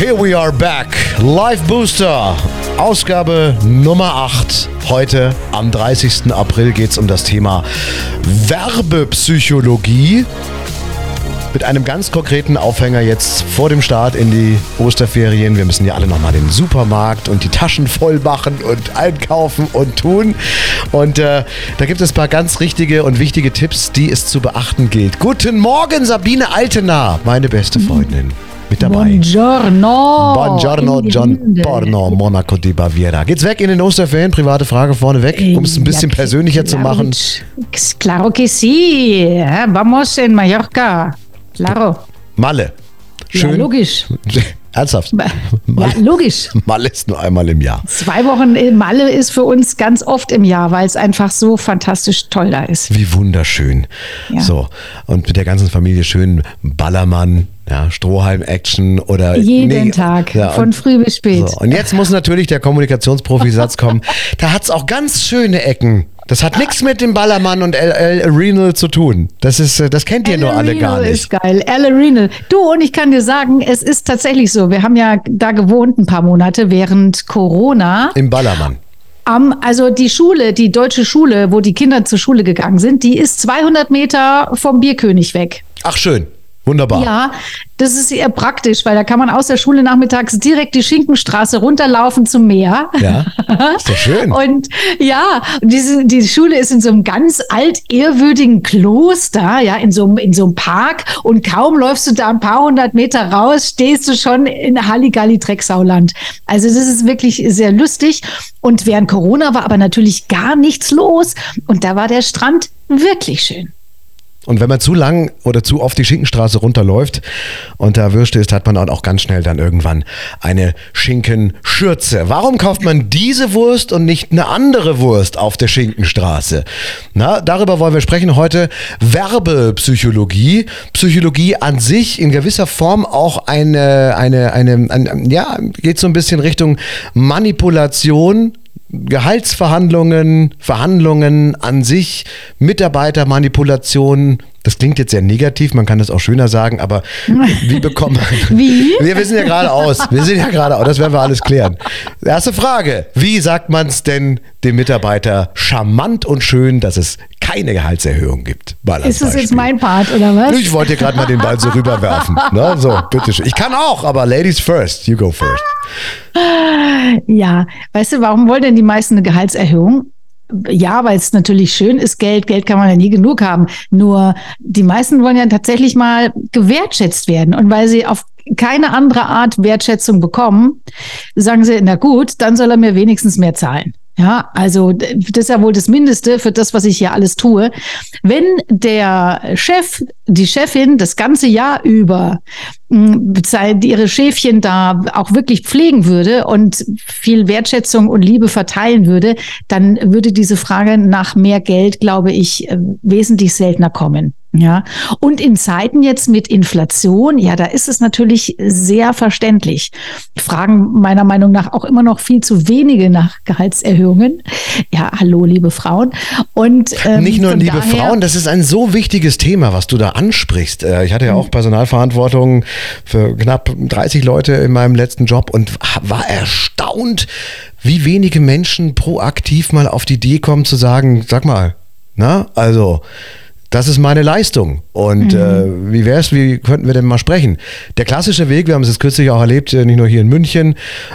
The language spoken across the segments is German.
Here we are back. Live Booster. Ausgabe Nummer 8. Heute am 30. April geht es um das Thema Werbepsychologie. Mit einem ganz konkreten Aufhänger jetzt vor dem Start in die Osterferien. Wir müssen ja alle nochmal den Supermarkt und die Taschen voll machen und einkaufen und tun. Und äh, da gibt es ein paar ganz richtige und wichtige Tipps, die es zu beachten gilt. Guten Morgen, Sabine Altenaar, meine beste Freundin. Mit dabei. Buongiorno. Buongiorno, John. Porno, Monaco di Baviera. Geht's weg in den Osterferien? Private Frage vorneweg, um es ein bisschen Ja, persönlicher zu claro, machen. Claro que sí. eh, Vamos en Mallorca. Claro. Malle. Ja, Schön. logisch. Ernsthaft. Ja, logisch. Malle ist nur einmal im Jahr. Zwei Wochen in Malle ist für uns ganz oft im Jahr, weil es einfach so fantastisch toll da ist. Wie wunderschön. Ja. So. Und mit der ganzen Familie schön Ballermann, ja, Strohhalm-Action oder. Jeden nee, Tag, ja, von früh bis spät. So. Und jetzt muss natürlich der Kommunikationsprofi-Satz kommen. Da hat's auch ganz schöne Ecken. Das hat nichts mit dem Ballermann und El, El Renal zu tun. Das ist, äh, das kennt ihr nur alle gar nicht. ist geil. Elle Renal. Du, und ich kann dir sagen, es ist tatsächlich so. Wir haben ja da gewohnt ein paar Monate während Corona. Im Ballermann. Am, also die Schule, die deutsche Schule, wo die Kinder zur Schule gegangen sind, die ist 200 Meter vom Bierkönig weg. Ach, schön. Wunderbar. Ja, das ist eher praktisch, weil da kann man aus der Schule nachmittags direkt die Schinkenstraße runterlaufen zum Meer. Ja, ist doch schön. Und ja, diese, die Schule ist in so einem ganz altehrwürdigen Kloster, ja, in so, einem- in so einem Park. Und kaum läufst du da ein paar hundert Meter raus, stehst du schon in Halligalli Drecksauland. Also das ist wirklich sehr lustig. Und während Corona war aber natürlich gar nichts los. Und da war der Strand wirklich schön. Und wenn man zu lang oder zu oft die Schinkenstraße runterläuft und da Würste ist, hat man auch ganz schnell dann irgendwann eine Schinkenschürze. Warum kauft man diese Wurst und nicht eine andere Wurst auf der Schinkenstraße? Na, darüber wollen wir sprechen heute. Werbepsychologie. Psychologie an sich in gewisser Form auch eine, eine, eine, ein, ja, geht so ein bisschen Richtung Manipulation Gehaltsverhandlungen, Verhandlungen an sich, Mitarbeitermanipulation. Das klingt jetzt sehr negativ, man kann das auch schöner sagen, aber wie bekommt man. Wie? Wir wissen ja gerade aus. Wir sind ja gerade aus, das werden wir alles klären. Erste Frage: Wie sagt man es denn dem Mitarbeiter charmant und schön, dass es keine Gehaltserhöhung gibt? Ist das jetzt mein Part, oder was? Ich wollte gerade mal den Ball so rüberwerfen. Ne? So, bitteschön. Ich kann auch, aber Ladies first. You go first. Ja, weißt du, warum wollen denn die meisten eine Gehaltserhöhung? Ja, weil es natürlich schön ist, Geld, Geld kann man ja nie genug haben. Nur die meisten wollen ja tatsächlich mal gewertschätzt werden. Und weil sie auf keine andere Art Wertschätzung bekommen, sagen sie, na gut, dann soll er mir wenigstens mehr zahlen. Ja, also das ist ja wohl das Mindeste für das, was ich hier alles tue. Wenn der Chef, die Chefin das ganze Jahr über bezahlt- ihre Schäfchen da auch wirklich pflegen würde und viel Wertschätzung und Liebe verteilen würde, dann würde diese Frage nach mehr Geld, glaube ich, äh, wesentlich seltener kommen. Ja, und in Zeiten jetzt mit Inflation, ja, da ist es natürlich sehr verständlich. Fragen meiner Meinung nach auch immer noch viel zu wenige nach Gehaltserhöhungen. Ja, hallo, liebe Frauen. Und ähm, Nicht nur liebe Frauen, das ist ein so wichtiges Thema, was du da ansprichst. Äh, Ich hatte ja auch Mhm. Personalverantwortung für knapp 30 Leute in meinem letzten Job und war erstaunt, wie wenige Menschen proaktiv mal auf die Idee kommen zu sagen, sag mal, na, also das ist meine Leistung. Und äh, wie wär's, wie könnten wir denn mal sprechen? Der klassische Weg, wir haben es jetzt kürzlich auch erlebt, äh, nicht nur hier in München,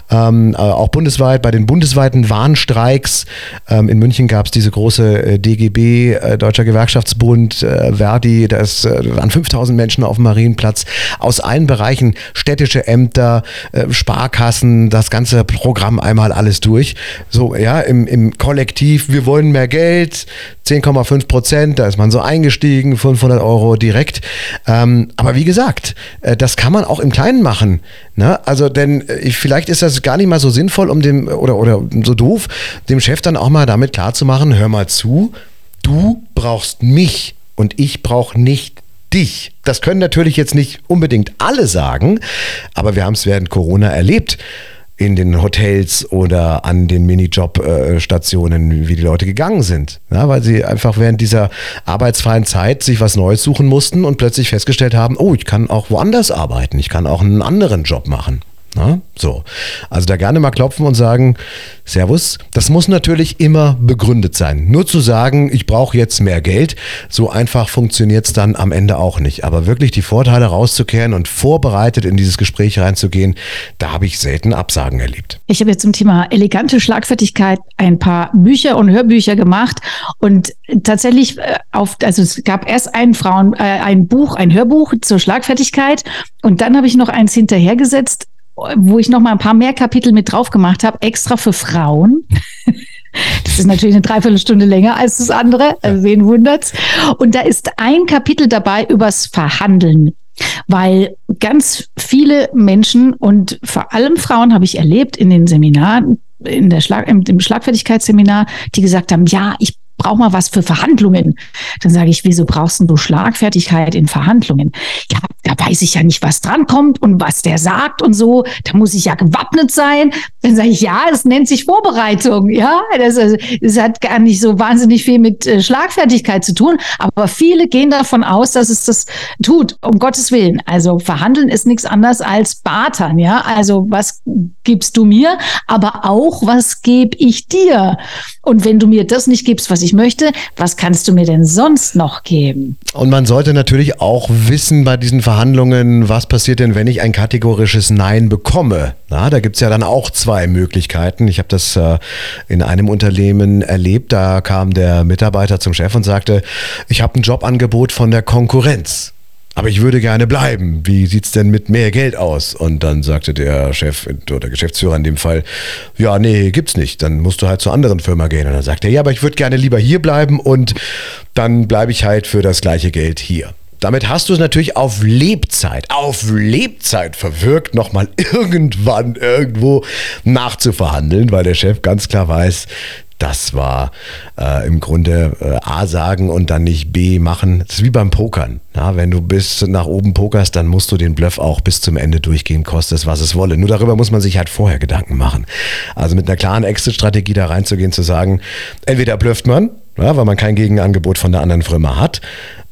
ähm, äh, auch bundesweit, bei den bundesweiten Warnstreiks. Ähm, in München gab es diese große äh, DGB, äh, Deutscher Gewerkschaftsbund, äh, Verdi, da ist, äh, waren 5000 Menschen auf dem Marienplatz aus allen Bereichen, städtische Ämter, äh, Sparkassen, das ganze Programm einmal alles durch. So, ja, im, im Kollektiv, wir wollen mehr Geld, 10,5 Prozent, da ist man so eingestiegen, 500 Euro direkt. Ähm, aber wie gesagt, äh, das kann man auch im Kleinen machen. Ne? Also, denn äh, vielleicht ist das gar nicht mal so sinnvoll, um dem, oder, oder so doof, dem Chef dann auch mal damit klarzumachen, hör mal zu, du brauchst mich und ich brauche nicht dich. Das können natürlich jetzt nicht unbedingt alle sagen, aber wir haben es während Corona erlebt in den Hotels oder an den Minijob-Stationen, wie die Leute gegangen sind. Ja, weil sie einfach während dieser arbeitsfreien Zeit sich was Neues suchen mussten und plötzlich festgestellt haben, oh, ich kann auch woanders arbeiten, ich kann auch einen anderen Job machen. Na, so. Also da gerne mal klopfen und sagen, Servus. Das muss natürlich immer begründet sein. Nur zu sagen, ich brauche jetzt mehr Geld, so einfach funktioniert es dann am Ende auch nicht. Aber wirklich die Vorteile rauszukehren und vorbereitet in dieses Gespräch reinzugehen, da habe ich selten Absagen erlebt. Ich habe jetzt zum Thema elegante Schlagfertigkeit ein paar Bücher und Hörbücher gemacht und tatsächlich äh, auf, also es gab erst ein Frauen, äh, ein Buch, ein Hörbuch zur Schlagfertigkeit und dann habe ich noch eins hinterhergesetzt, wo ich noch mal ein paar mehr Kapitel mit drauf gemacht habe, extra für Frauen. Das ist natürlich eine Dreiviertelstunde länger als das andere, also wen wundert's. Und da ist ein Kapitel dabei übers Verhandeln. Weil ganz viele Menschen und vor allem Frauen habe ich erlebt in den Seminaren, in der Schlag, im Schlagfertigkeitsseminar, die gesagt haben, ja, ich brauche mal was für Verhandlungen. Dann sage ich, wieso brauchst du Schlagfertigkeit in Verhandlungen? Ja, da weiß ich ja nicht, was drankommt und was der sagt und so. Da muss ich ja gewappnet sein. Dann sage ich, ja, es nennt sich Vorbereitung. Ja, das, also, das hat gar nicht so wahnsinnig viel mit äh, Schlagfertigkeit zu tun. Aber viele gehen davon aus, dass es das tut. Um Gottes Willen. Also verhandeln ist nichts anderes als bartern. Ja, also was gibst du mir? Aber auch, was gebe ich dir? Und wenn du mir das nicht gibst, was ich möchte, was kannst du mir denn sonst noch geben? Und man sollte natürlich auch wissen bei diesen Verhandlungen, was passiert denn, wenn ich ein kategorisches Nein bekomme? Na, da gibt es ja dann auch zwei Möglichkeiten. Ich habe das äh, in einem Unternehmen erlebt. Da kam der Mitarbeiter zum Chef und sagte, ich habe ein Jobangebot von der Konkurrenz aber ich würde gerne bleiben. Wie sieht es denn mit mehr Geld aus? Und dann sagte der Chef oder Geschäftsführer in dem Fall, ja, nee, gibt's nicht. Dann musst du halt zur anderen Firma gehen. Und dann sagte er, ja, aber ich würde gerne lieber hier bleiben und dann bleibe ich halt für das gleiche Geld hier. Damit hast du es natürlich auf Lebzeit, auf Lebzeit verwirkt, nochmal irgendwann irgendwo nachzuverhandeln, weil der Chef ganz klar weiß, das war äh, im Grunde äh, A sagen und dann nicht B machen. Das ist wie beim Pokern. Ja, wenn du bis nach oben pokerst, dann musst du den Bluff auch bis zum Ende durchgehen, kostet es, was es wolle. Nur darüber muss man sich halt vorher Gedanken machen. Also mit einer klaren Exit-Strategie da reinzugehen, zu sagen, entweder blufft man, ja, weil man kein Gegenangebot von der anderen Firma hat,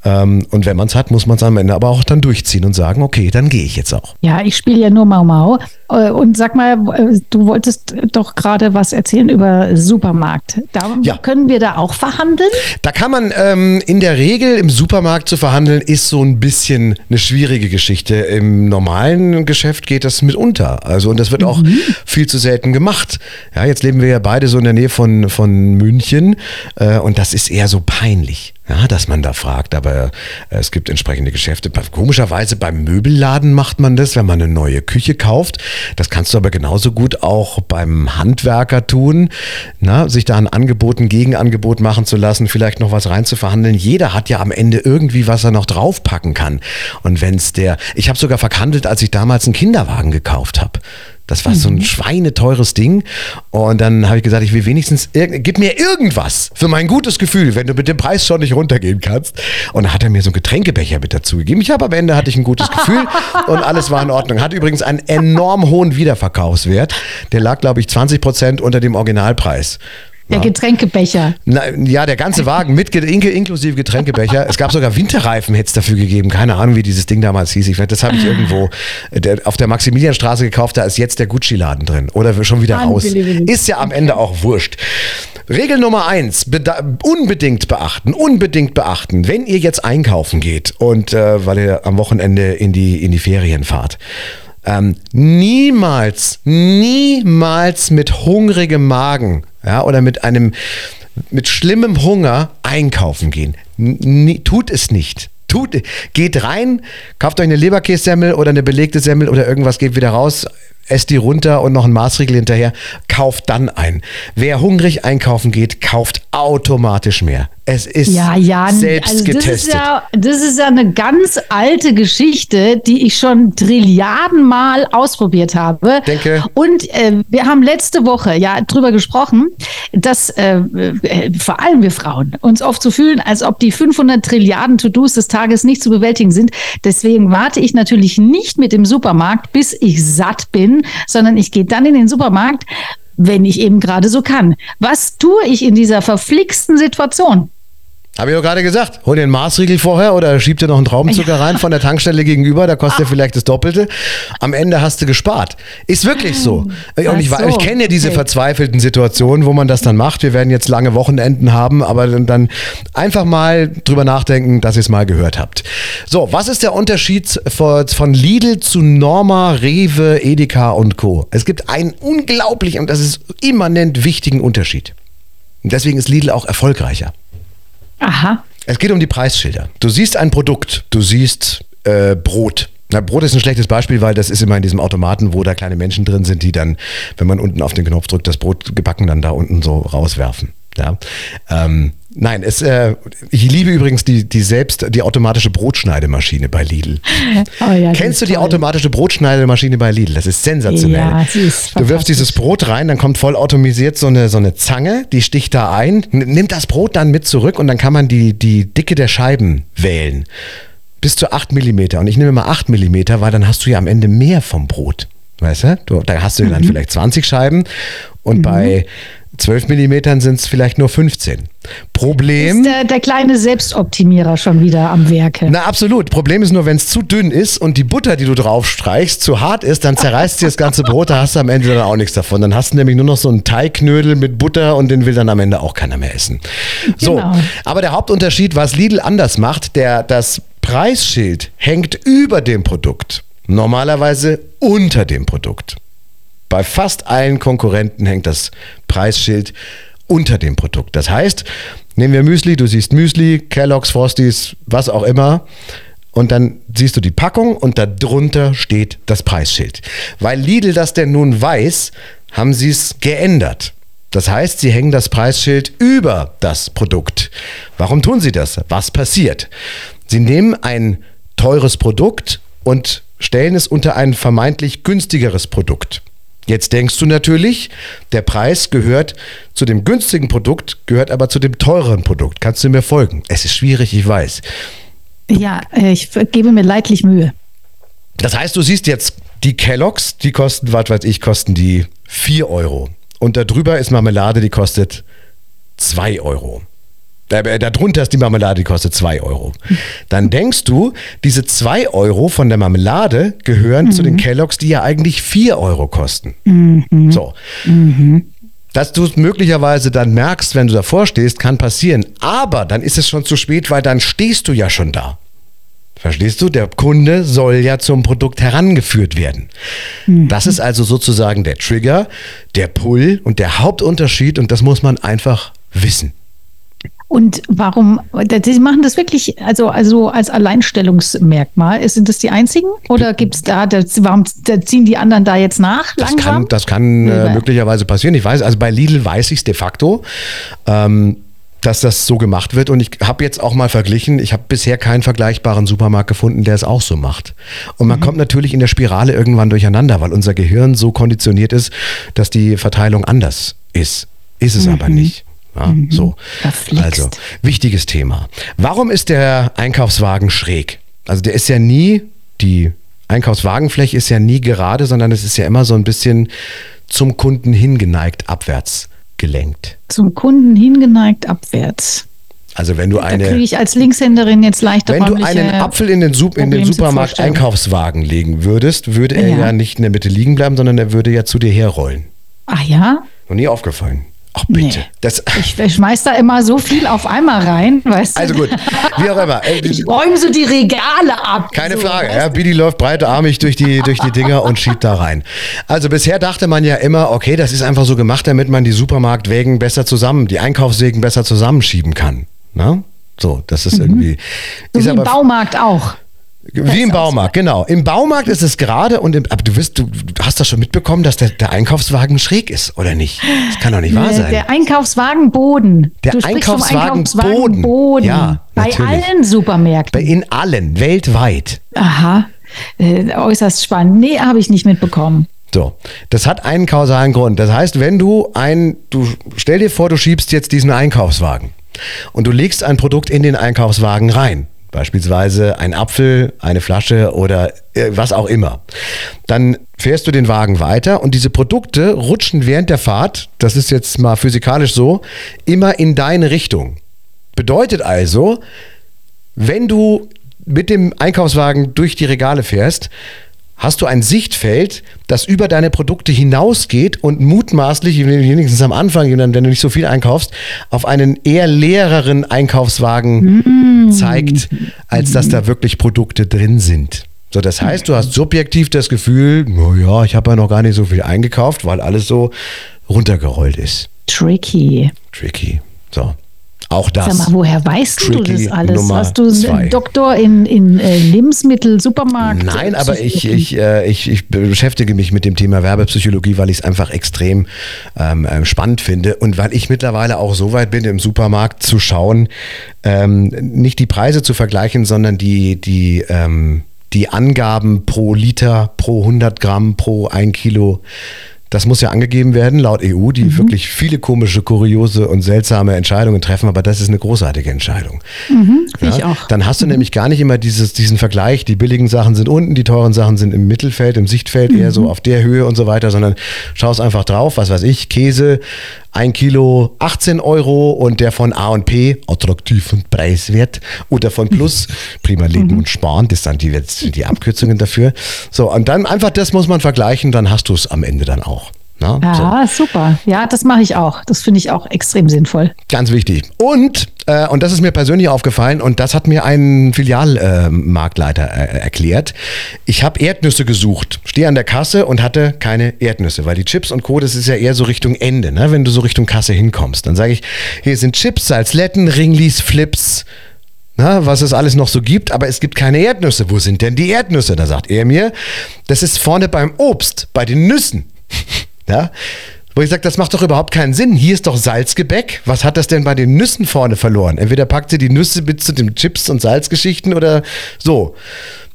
ähm, und wenn man es hat, muss man es am Ende aber auch dann durchziehen und sagen, okay, dann gehe ich jetzt auch. Ja, ich spiele ja nur Mau Mau. Äh, und sag mal, äh, du wolltest doch gerade was erzählen über Supermarkt. Da ja. können wir da auch verhandeln? Da kann man ähm, in der Regel im Supermarkt zu verhandeln, ist so ein bisschen eine schwierige Geschichte. Im normalen Geschäft geht das mitunter. Also, und das wird mhm. auch viel zu selten gemacht. Ja, jetzt leben wir ja beide so in der Nähe von, von München äh, und das ist eher so peinlich ja, dass man da fragt. Aber äh, es gibt entsprechende Geschäfte. Komischerweise beim Möbelladen macht man das, wenn man eine neue Küche kauft. Das kannst du aber genauso gut auch beim Handwerker tun, na, sich da ein Angebot, ein Gegenangebot machen zu lassen, vielleicht noch was rein zu verhandeln. Jeder hat ja am Ende irgendwie, was er noch draufpacken kann. Und wenn es der, ich habe sogar verhandelt, als ich damals einen Kinderwagen gekauft habe. Das war so ein mhm. schweineteures Ding. Und dann habe ich gesagt, ich will wenigstens, gib mir irgendwas für mein gutes Gefühl, wenn du mit dem Preis schon nicht runtergehen kannst. Und dann hat er mir so einen Getränkebecher mit dazu gegeben. Ich habe am Ende hatte ich ein gutes Gefühl und alles war in Ordnung. Hat übrigens einen enorm hohen Wiederverkaufswert. Der lag, glaube ich, 20 Prozent unter dem Originalpreis. Der Getränkebecher. Na, ja, der ganze Wagen mit inklusive Getränkebecher. es gab sogar Winterreifen, hätte es dafür gegeben. Keine Ahnung, wie dieses Ding damals hieß. Ich, das habe ich irgendwo auf der Maximilianstraße gekauft. Da ist jetzt der Gucci-Laden drin. Oder schon wieder raus. Ist ja am Ende auch wurscht. Regel Nummer eins, unbedingt beachten, unbedingt beachten, wenn ihr jetzt einkaufen geht und äh, weil ihr am Wochenende in die, in die Ferien fahrt. Ähm, niemals, niemals mit hungrigem Magen ja, oder mit einem mit schlimmem Hunger einkaufen gehen. N tut es nicht. Tut, geht rein, kauft euch eine Leberkässemmel oder eine belegte Semmel oder irgendwas, geht wieder raus, esst die runter und noch ein Maßriegel hinterher, kauft dann ein. Wer hungrig einkaufen geht, kauft automatisch mehr. Es ist ja, ja, selbst also das getestet. Ist ja, das ist ja eine ganz alte Geschichte, die ich schon Trilliarden Mal ausprobiert habe. Denke. Und äh, wir haben letzte Woche ja drüber gesprochen, dass äh, äh, vor allem wir Frauen uns oft so fühlen, als ob die 500 Trilliarden To-Dos des Tages nicht zu bewältigen sind. Deswegen warte ich natürlich nicht mit dem Supermarkt, bis ich satt bin, sondern ich gehe dann in den Supermarkt, wenn ich eben gerade so kann. Was tue ich in dieser verflixten Situation? Habe ich doch gerade gesagt. Hol dir einen Maßriegel vorher oder schieb dir noch einen Traubenzucker rein von der Tankstelle gegenüber, da kostet ah. vielleicht das Doppelte. Am Ende hast du gespart. Ist wirklich so. Und ich, so. ich kenne ja diese okay. verzweifelten Situationen, wo man das dann macht. Wir werden jetzt lange Wochenenden haben, aber dann einfach mal drüber nachdenken, dass ihr es mal gehört habt. So, was ist der Unterschied von Lidl zu Norma, Rewe, Edeka und Co? Es gibt einen unglaublichen, und das ist immanent wichtigen Unterschied. Und deswegen ist Lidl auch erfolgreicher. Aha. Es geht um die Preisschilder. Du siehst ein Produkt, du siehst äh, Brot. Na, Brot ist ein schlechtes Beispiel, weil das ist immer in diesem Automaten, wo da kleine Menschen drin sind, die dann, wenn man unten auf den Knopf drückt, das Brot gebacken dann da unten so rauswerfen. Ja. Ähm, nein, es, äh, ich liebe übrigens die, die selbst, die automatische Brotschneidemaschine bei Lidl. Oh ja, Kennst du die toll. automatische Brotschneidemaschine bei Lidl? Das ist sensationell. Ja, sie ist du wirfst dieses Brot rein, dann kommt vollautomisiert so eine, so eine Zange, die sticht da ein, nimmt das Brot dann mit zurück und dann kann man die, die Dicke der Scheiben wählen. Bis zu 8 mm. Und ich nehme mal 8 mm, weil dann hast du ja am Ende mehr vom Brot. Weißt du? du da hast du dann mhm. vielleicht 20 Scheiben und mhm. bei 12 Millimetern sind es vielleicht nur 15. Problem. Ist der, der, kleine Selbstoptimierer schon wieder am Werke. Na, absolut. Problem ist nur, wenn es zu dünn ist und die Butter, die du drauf streichst, zu hart ist, dann zerreißt sie das ganze Brot, da hast du am Ende dann auch nichts davon. Dann hast du nämlich nur noch so einen Teigknödel mit Butter und den will dann am Ende auch keiner mehr essen. So. Genau. Aber der Hauptunterschied, was Lidl anders macht, der, das Preisschild hängt über dem Produkt. Normalerweise unter dem Produkt. Bei fast allen Konkurrenten hängt das Preisschild unter dem Produkt. Das heißt, nehmen wir Müsli, du siehst Müsli, Kellogg's, Frosties, was auch immer. Und dann siehst du die Packung und darunter steht das Preisschild. Weil Lidl das denn nun weiß, haben sie es geändert. Das heißt, sie hängen das Preisschild über das Produkt. Warum tun sie das? Was passiert? Sie nehmen ein teures Produkt und stellen es unter ein vermeintlich günstigeres Produkt. Jetzt denkst du natürlich, der Preis gehört zu dem günstigen Produkt, gehört aber zu dem teureren Produkt. Kannst du mir folgen? Es ist schwierig, ich weiß. Ja, ich gebe mir leidlich Mühe. Das heißt, du siehst jetzt die Kelloggs, die kosten, was weiß ich, kosten die 4 Euro. Und darüber ist Marmelade, die kostet 2 Euro. Darunter ist die Marmelade, die kostet 2 Euro. Dann denkst du, diese 2 Euro von der Marmelade gehören mhm. zu den mhm. Kelloggs, die ja eigentlich 4 Euro kosten. Mhm. So. Mhm. Dass du es möglicherweise dann merkst, wenn du davor stehst, kann passieren. Aber dann ist es schon zu spät, weil dann stehst du ja schon da. Verstehst du? Der Kunde soll ja zum Produkt herangeführt werden. Mhm. Das ist also sozusagen der Trigger, der Pull und der Hauptunterschied und das muss man einfach wissen. Und warum, Sie machen das wirklich, also, also als Alleinstellungsmerkmal, sind das die einzigen? Oder gibt es da, das, warum ziehen die anderen da jetzt nach? Das kann, das kann äh, möglicherweise passieren. Ich weiß, also bei Lidl weiß ich es de facto. Ähm, dass das so gemacht wird. Und ich habe jetzt auch mal verglichen, ich habe bisher keinen vergleichbaren Supermarkt gefunden, der es auch so macht. Und man mhm. kommt natürlich in der Spirale irgendwann durcheinander, weil unser Gehirn so konditioniert ist, dass die Verteilung anders ist. Ist es mhm. aber nicht. Ja, mhm. so. Also, wichtiges Thema. Warum ist der Einkaufswagen schräg? Also der ist ja nie, die Einkaufswagenfläche ist ja nie gerade, sondern es ist ja immer so ein bisschen zum Kunden hingeneigt abwärts gelenkt. Zum Kunden hingeneigt abwärts. Also wenn du eine. Da kriege ich als Linkshänderin jetzt leichter Wenn du einen Apfel in den, Sup in den Supermarkt Einkaufswagen legen würdest, würde er ja. ja nicht in der Mitte liegen bleiben, sondern er würde ja zu dir herrollen. Ach ja? Noch nie aufgefallen. Ach bitte. Nee. Das ich, ich schmeiß da immer so viel auf einmal rein, weißt du? Also gut, wie auch immer. Ich räume so die Regale ab. Keine so, Frage. Ja, Bidi läuft breitarmig durch die, durch die Dinger und schiebt da rein. Also bisher dachte man ja immer, okay, das ist einfach so gemacht, damit man die Supermarktwägen besser zusammen, die Einkaufswegen besser zusammenschieben kann. Na? So, das ist mhm. irgendwie. So ist wie im Baumarkt auch. Wie im Baumarkt, genau. Im Baumarkt ist es gerade und im, aber du, wirst, du hast das schon mitbekommen, dass der, der Einkaufswagen schräg ist, oder nicht? Das kann doch nicht wahr sein. Der Einkaufswagenboden. Der Einkaufswagenboden. Boden. Ja, Bei natürlich. allen Supermärkten. In allen, weltweit. Aha, äh, äußerst spannend. Nee, habe ich nicht mitbekommen. So, das hat einen kausalen Grund. Das heißt, wenn du ein, du stell dir vor, du schiebst jetzt diesen Einkaufswagen und du legst ein Produkt in den Einkaufswagen rein Beispielsweise ein Apfel, eine Flasche oder äh, was auch immer. Dann fährst du den Wagen weiter und diese Produkte rutschen während der Fahrt, das ist jetzt mal physikalisch so, immer in deine Richtung. Bedeutet also, wenn du mit dem Einkaufswagen durch die Regale fährst, hast du ein Sichtfeld, das über deine Produkte hinausgeht und mutmaßlich, wenigstens am Anfang, wenn du nicht so viel einkaufst, auf einen eher leereren Einkaufswagen mm. zeigt, als dass da wirklich Produkte drin sind. So, das heißt, du hast subjektiv das Gefühl, naja, ich habe ja noch gar nicht so viel eingekauft, weil alles so runtergerollt ist. Tricky. Tricky. So. Auch das. Sag mal, woher weißt du das alles? Nummer Hast du einen Doktor in, in äh, Lebensmittel, Supermarkt? Nein, aber ich, ich, äh, ich, ich beschäftige mich mit dem Thema Werbepsychologie, weil ich es einfach extrem ähm, äh, spannend finde und weil ich mittlerweile auch so weit bin, im Supermarkt zu schauen, ähm, nicht die Preise zu vergleichen, sondern die, die ähm, die Angaben pro Liter, pro 100 Gramm, pro 1 Kilo das muss ja angegeben werden, laut EU, die mhm. wirklich viele komische, kuriose und seltsame Entscheidungen treffen, aber das ist eine großartige Entscheidung. Mhm, ja? Ich auch. Dann hast du mhm. nämlich gar nicht immer dieses, diesen Vergleich, die billigen Sachen sind unten, die teuren Sachen sind im Mittelfeld, im Sichtfeld, eher so mhm. auf der Höhe und so weiter, sondern schaust einfach drauf, was weiß ich, Käse, ein Kilo 18 Euro und der von A und P, attraktiv und preiswert, oder von Plus, prima Leben mhm. und Sparen, das sind die, die Abkürzungen dafür. So, und dann einfach das muss man vergleichen, dann hast du es am Ende dann auch. Na, ja, so. super. Ja, das mache ich auch. Das finde ich auch extrem sinnvoll. Ganz wichtig. Und, äh, und das ist mir persönlich aufgefallen und das hat mir ein Filialmarktleiter äh, äh, erklärt. Ich habe Erdnüsse gesucht, stehe an der Kasse und hatte keine Erdnüsse, weil die Chips und Co., das ist ja eher so Richtung Ende, ne? wenn du so Richtung Kasse hinkommst. Dann sage ich, hier sind Chips, Salzletten, Ringlis, Flips, na, was es alles noch so gibt, aber es gibt keine Erdnüsse. Wo sind denn die Erdnüsse? Da sagt er mir, das ist vorne beim Obst, bei den Nüssen. Ja? Wo ich sage, das macht doch überhaupt keinen Sinn. Hier ist doch Salzgebäck. Was hat das denn bei den Nüssen vorne verloren? Entweder packt sie die Nüsse mit zu den Chips und Salzgeschichten oder so.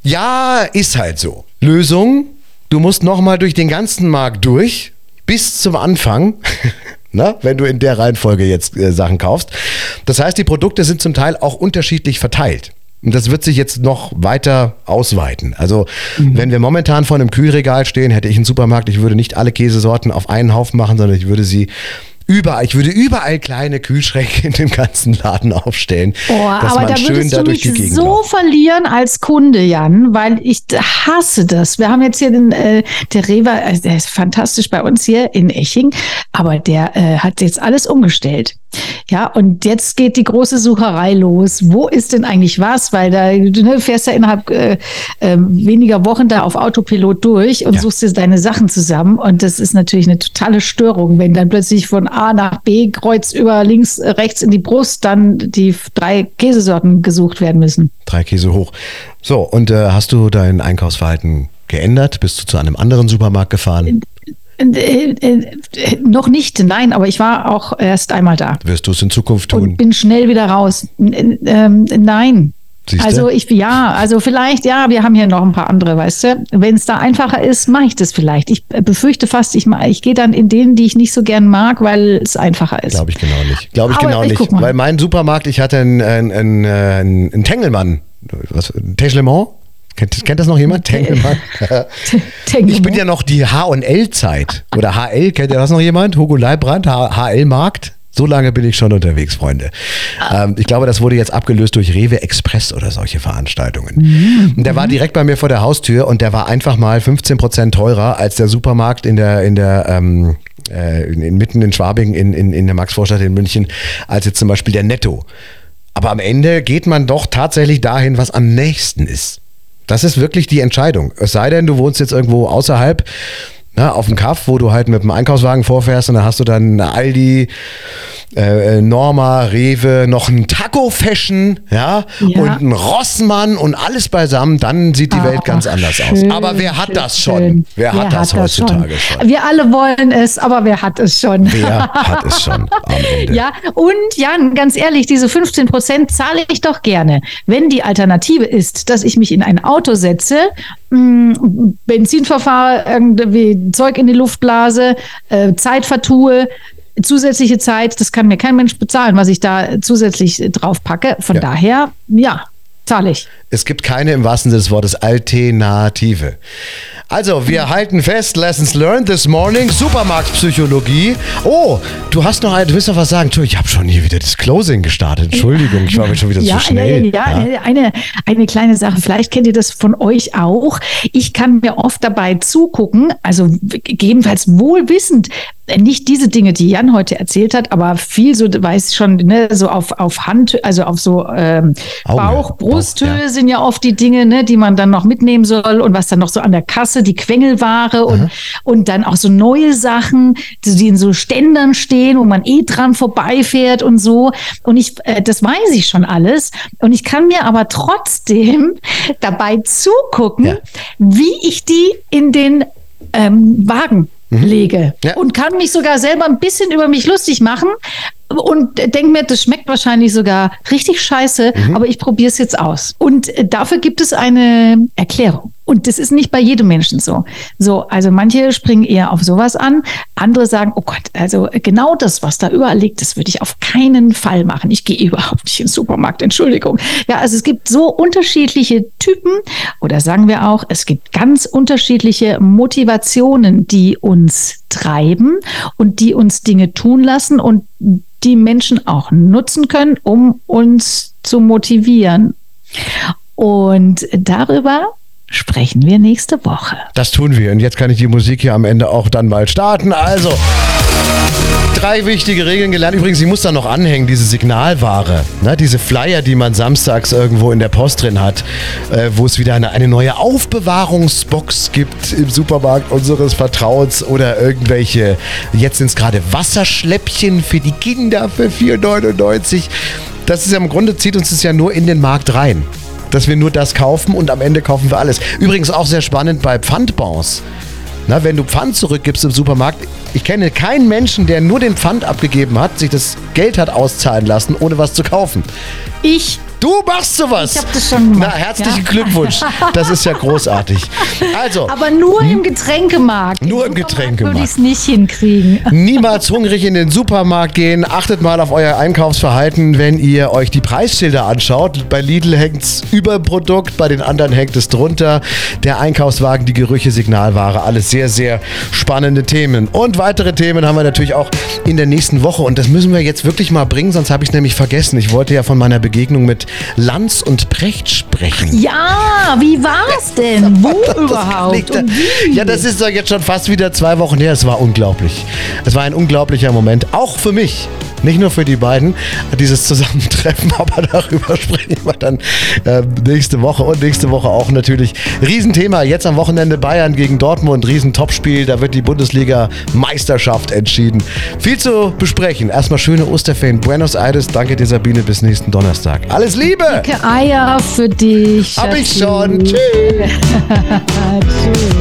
Ja, ist halt so. Lösung, du musst nochmal durch den ganzen Markt durch, bis zum Anfang. Na, wenn du in der Reihenfolge jetzt äh, Sachen kaufst. Das heißt, die Produkte sind zum Teil auch unterschiedlich verteilt. Und das wird sich jetzt noch weiter ausweiten. Also, mhm. wenn wir momentan vor einem Kühlregal stehen, hätte ich einen Supermarkt, ich würde nicht alle Käsesorten auf einen Haufen machen, sondern ich würde sie überall, ich würde überall kleine Kühlschränke in dem ganzen Laden aufstellen. Oh, aber da würdest du mich so läuft. verlieren als Kunde, Jan, weil ich hasse das. Wir haben jetzt hier den, äh, der Rewe, äh, der ist fantastisch bei uns hier in Eching, aber der äh, hat jetzt alles umgestellt. Ja, und jetzt geht die große Sucherei los. Wo ist denn eigentlich was? Weil da du ne, fährst ja innerhalb äh, äh, weniger Wochen da auf Autopilot durch und ja. suchst dir deine Sachen zusammen. Und das ist natürlich eine totale Störung, wenn dann plötzlich von A nach B kreuz über links, äh, rechts in die Brust dann die drei Käsesorten gesucht werden müssen. Drei Käse hoch. So, und äh, hast du dein Einkaufsverhalten geändert? Bist du zu einem anderen Supermarkt gefahren? Äh, äh, noch nicht, nein, aber ich war auch erst einmal da. Wirst du es in Zukunft tun? Und bin schnell wieder raus. Ähm, nein. Siehste? Also ich, ja, also vielleicht, ja, wir haben hier noch ein paar andere, weißt du. Wenn es da einfacher ist, mache ich das vielleicht. Ich befürchte fast, ich, ich gehe dann in denen, die ich nicht so gern mag, weil es einfacher ist. Glaube ich genau nicht. Glaube ich Aber genau ich nicht. Weil mein Supermarkt, ich hatte einen, einen, einen, einen Tengelmann, was, Techlement, Kennt, kennt das noch jemand? Tengelmann. ich bin ja noch die H&L-Zeit. Oder HL, kennt ihr das noch jemand? Hugo Leibrand, HL-Markt? So lange bin ich schon unterwegs, Freunde. Ähm, ich glaube, das wurde jetzt abgelöst durch Rewe Express oder solche Veranstaltungen. Mhm. Der war direkt bei mir vor der Haustür und der war einfach mal 15 Prozent teurer als der Supermarkt in der, in der, ähm, äh, in, mitten in Schwabing, in, in, in der Maxvorstadt in München, als jetzt zum Beispiel der Netto. Aber am Ende geht man doch tatsächlich dahin, was am nächsten ist. Das ist wirklich die Entscheidung. Es sei denn, du wohnst jetzt irgendwo außerhalb, na, auf dem Kaff, wo du halt mit dem Einkaufswagen vorfährst und dann hast du dann Aldi, äh, Norma, Rewe, noch ein Taco-Fashion, ja, ja, und ein Rossmann und alles beisammen, dann sieht die Welt ganz anders schön, aus. Aber wer hat das schon? Schön. Wer, wer hat das hat heutzutage das schon? schon? Wir alle wollen es, aber wer hat es schon? Wer hat es schon am Ende? Ja, und Jan, ganz ehrlich, diese 15 Prozent zahle ich doch gerne. Wenn die Alternative ist, dass ich mich in ein Auto setze, mh, mm, Benzin verfahre, irgendwie Zeug in die Luftblase, äh, Zeit vertue, zusätzliche Zeit, das kann mir kein Mensch bezahlen, was ich da zusätzlich drauf packe. Von ja. daher, ja, zahle ich. Es gibt keine im wahrsten Sinne des Wortes Alternative. Also, wir halten fest, Lessons learned this morning, Supermarktpsychologie. Oh, du hast noch, du willst noch was sagen? Ich habe schon hier wieder das Closing gestartet. Entschuldigung, ich war mir schon wieder ja, zu schnell. Ja, ja, ja, Eine, eine kleine Sache, vielleicht kennt ihr das von euch auch. Ich kann mir oft dabei zugucken, also gegebenenfalls wohlwissend, nicht diese Dinge, die Jan heute erzählt hat, aber viel so, weiß schon, ne, so auf, auf Hand, also auf so ähm, Bauch, Brusthöhe Bauch, ja. sind ja oft die Dinge, ne, die man dann noch mitnehmen soll und was dann noch so an der Kasse, die Quengelware und, und dann auch so neue Sachen, die in so Ständern stehen, wo man eh dran vorbeifährt und so. Und ich, äh, das weiß ich schon alles. Und ich kann mir aber trotzdem dabei zugucken, ja. wie ich die in den ähm, Wagen mhm. lege ja. und kann mich sogar selber ein bisschen über mich lustig machen und denke mir, das schmeckt wahrscheinlich sogar richtig scheiße, mhm. aber ich probiere es jetzt aus. Und dafür gibt es eine Erklärung. Und das ist nicht bei jedem Menschen so. So, also manche springen eher auf sowas an, andere sagen, oh Gott, also genau das, was da überall liegt, das würde ich auf keinen Fall machen. Ich gehe überhaupt nicht in den Supermarkt, Entschuldigung. Ja, also es gibt so unterschiedliche Typen oder sagen wir auch, es gibt ganz unterschiedliche Motivationen, die uns treiben und die uns Dinge tun lassen und die Menschen auch nutzen können, um uns zu motivieren. Und darüber sprechen wir nächste Woche. Das tun wir. Und jetzt kann ich die Musik hier am Ende auch dann mal starten. Also. Drei wichtige Regeln gelernt. Übrigens, ich muss da noch anhängen, diese Signalware. Ne, diese Flyer, die man samstags irgendwo in der Post drin hat, äh, wo es wieder eine, eine neue Aufbewahrungsbox gibt im Supermarkt unseres Vertrauens oder irgendwelche, jetzt sind es gerade Wasserschläppchen für die Kinder für 4,99. Das ist ja im Grunde, zieht uns das ja nur in den Markt rein dass wir nur das kaufen und am Ende kaufen wir alles. Übrigens auch sehr spannend bei Pfandbons. Na, wenn du Pfand zurückgibst im Supermarkt, ich kenne keinen Menschen, der nur den Pfand abgegeben hat, sich das Geld hat auszahlen lassen, ohne was zu kaufen. Ich Du machst sowas. Ich habe das schon gemacht. Na, herzlichen ja. Glückwunsch. Das ist ja großartig. Also, Aber nur im Getränkemarkt. Nur im Getränkemarkt. Würde ich es nicht hinkriegen. Niemals hungrig in den Supermarkt gehen. Achtet mal auf euer Einkaufsverhalten, wenn ihr euch die Preisschilder anschaut. Bei Lidl hängt es über dem Produkt, bei den anderen hängt es drunter. Der Einkaufswagen, die Gerüche, Signalware, alles sehr, sehr spannende Themen. Und weitere Themen haben wir natürlich auch in der nächsten Woche. Und das müssen wir jetzt wirklich mal bringen, sonst habe ich es nämlich vergessen. Ich wollte ja von meiner Begegnung mit Lanz und Precht sprechen. Ja, wie war es denn? Wo das überhaupt? Da, ja, das ist doch jetzt schon fast wieder zwei Wochen her. Es war unglaublich. Es war ein unglaublicher Moment, auch für mich. Nicht nur für die beiden, dieses Zusammentreffen, aber darüber sprechen wir dann äh, nächste Woche und nächste Woche auch natürlich. Riesenthema, jetzt am Wochenende Bayern gegen Dortmund, Riesentopspiel, da wird die Bundesliga-Meisterschaft entschieden. Viel zu besprechen. Erstmal schöne Osterferien, Buenos Aires, danke dir Sabine, bis nächsten Donnerstag. Alles Liebe! Dicke Eier für dich. Hab ich schon. Tschüss. Tschüss.